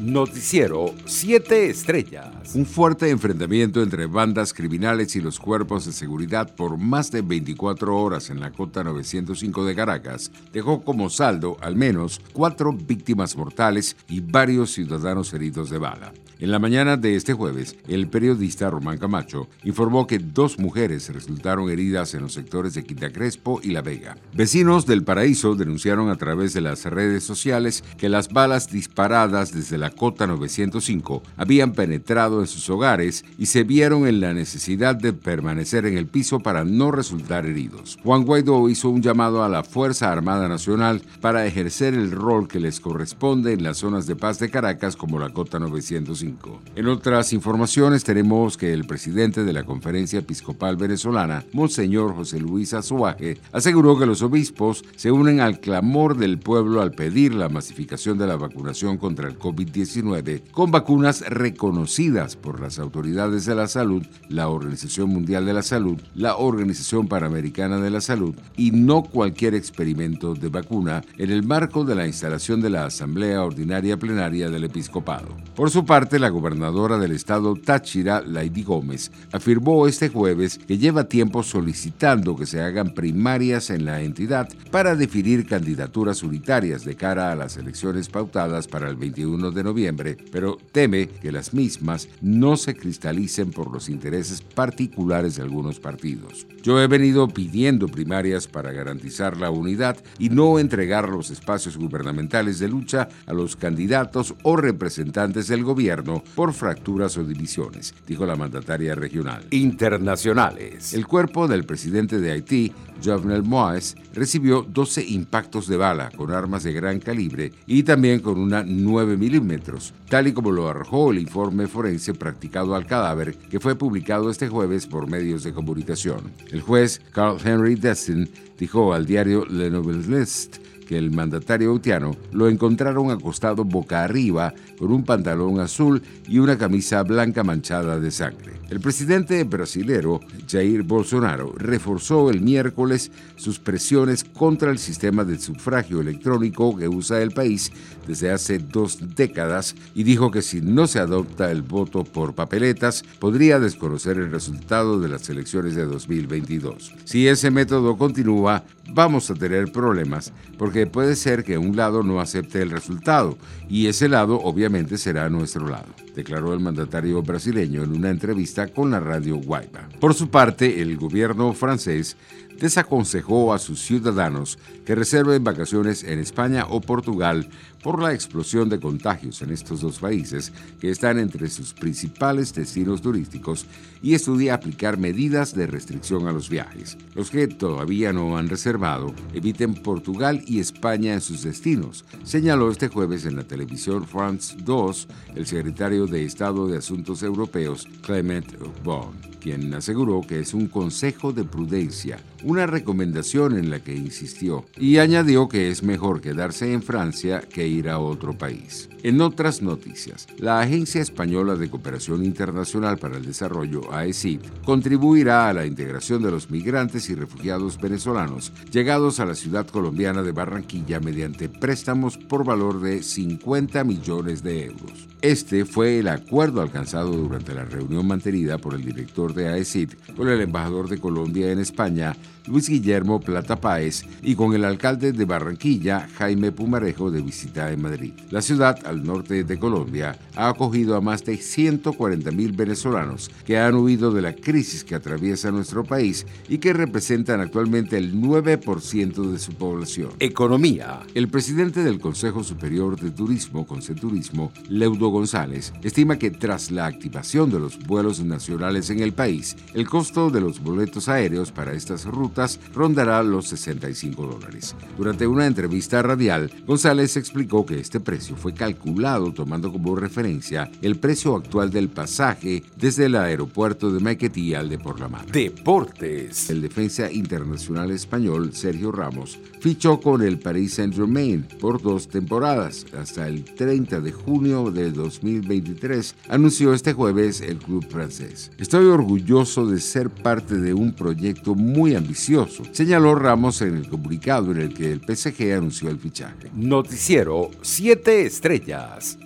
Noticiero 7 Estrellas. Un fuerte enfrentamiento entre bandas criminales y los cuerpos de seguridad por más de 24 horas en la cota 905 de Caracas dejó como saldo al menos cuatro víctimas mortales y varios ciudadanos heridos de bala. En la mañana de este jueves, el periodista Román Camacho informó que dos mujeres resultaron heridas en los sectores de Quinta Crespo y La Vega. Vecinos del Paraíso denunciaron a través de las redes sociales que las balas disparadas desde la cota 905 habían penetrado en sus hogares y se vieron en la necesidad de permanecer en el piso para no resultar heridos. Juan Guaidó hizo un llamado a la Fuerza Armada Nacional para ejercer el rol que les corresponde en las zonas de paz de Caracas como la cota 905. En otras informaciones tenemos que el presidente de la Conferencia Episcopal Venezolana, Monseñor José Luis Azuaje, aseguró que los obispos se unen al clamor del pueblo al pedir la masificación de la vacunación contra el COVID-19 con vacunas reconocidas por las autoridades de la salud, la Organización Mundial de la Salud, la Organización Panamericana de la Salud y no cualquier experimento de vacuna en el marco de la instalación de la Asamblea Ordinaria Plenaria del Episcopado. Por su parte, la gobernadora del estado Táchira, Lady Gómez, afirmó este jueves que lleva tiempo solicitando que se hagan primarias en la entidad para definir candidaturas unitarias de cara a las elecciones pautadas para el 21 de noviembre, pero teme que las mismas no se cristalicen por los intereses particulares de algunos partidos. Yo he venido pidiendo primarias para garantizar la unidad y no entregar los espacios gubernamentales de lucha a los candidatos o representantes del gobierno por fracturas o divisiones, dijo la mandataria regional. Internacionales. El cuerpo del presidente de Haití, Jovenel Moïse, recibió 12 impactos de bala con armas de gran calibre y también con una 9 milímetros, tal y como lo arrojó el informe forense practicado al cadáver que fue publicado este jueves por medios de comunicación. El juez Carl Henry Destin dijo al diario Le Noveliste que el mandatario haitiano lo encontraron acostado boca arriba con un pantalón azul y una camisa blanca manchada de sangre. El presidente brasilero Jair Bolsonaro reforzó el miércoles sus presiones contra el sistema de sufragio electrónico que usa el país desde hace dos décadas y dijo que si no se adopta el voto por papeletas podría desconocer el resultado de las elecciones de 2022. Si ese método continúa, vamos a tener problemas porque puede ser que un lado no acepte el resultado y ese lado obviamente será nuestro lado, declaró el mandatario brasileño en una entrevista con la radio Guayba. Por su parte, el gobierno francés desaconsejó a sus ciudadanos que reserven vacaciones en España o Portugal por la explosión de contagios en estos dos países que están entre sus principales destinos turísticos y estudia aplicar medidas de restricción a los viajes. Los que todavía no han reservado eviten Portugal y España en sus destinos, señaló este jueves en la televisión France 2 el secretario de Estado de Asuntos Europeos Clement Bon quien aseguró que es un consejo de prudencia, una recomendación en la que insistió, y añadió que es mejor quedarse en Francia que ir a otro país. En otras noticias, la Agencia Española de Cooperación Internacional para el Desarrollo, AECID, contribuirá a la integración de los migrantes y refugiados venezolanos llegados a la ciudad colombiana de Barranquilla mediante préstamos por valor de 50 millones de euros. Este fue el acuerdo alcanzado durante la reunión mantenida por el director de AECID con el embajador de Colombia en España, Luis Guillermo Plata Páez, y con el alcalde de Barranquilla, Jaime Pumarejo, de visita en Madrid. La ciudad, al norte de Colombia, ha acogido a más de 140 mil venezolanos que han huido de la crisis que atraviesa nuestro país y que representan actualmente el 9% de su población. Economía. El presidente del Consejo Superior de Turismo, Conceturismo, Leudo González, estima que tras la activación de los vuelos nacionales en el país, el costo de los boletos aéreos para estas rutas rondará los 65 dólares. Durante una entrevista radial, González explicó que este precio fue calculado tomando como referencia el precio actual del pasaje desde el aeropuerto de Maiquetía al de Por la Mar. Deportes. El defensa internacional español Sergio Ramos fichó con el Paris Saint-Germain por dos temporadas hasta el 30 de junio de 2023, anunció este jueves el club francés. Estoy orgulloso de ser parte de un proyecto muy ambicioso, señaló Ramos en el comunicado en el que el PSG anunció el fichaje. Noticiero 7 Estrellas.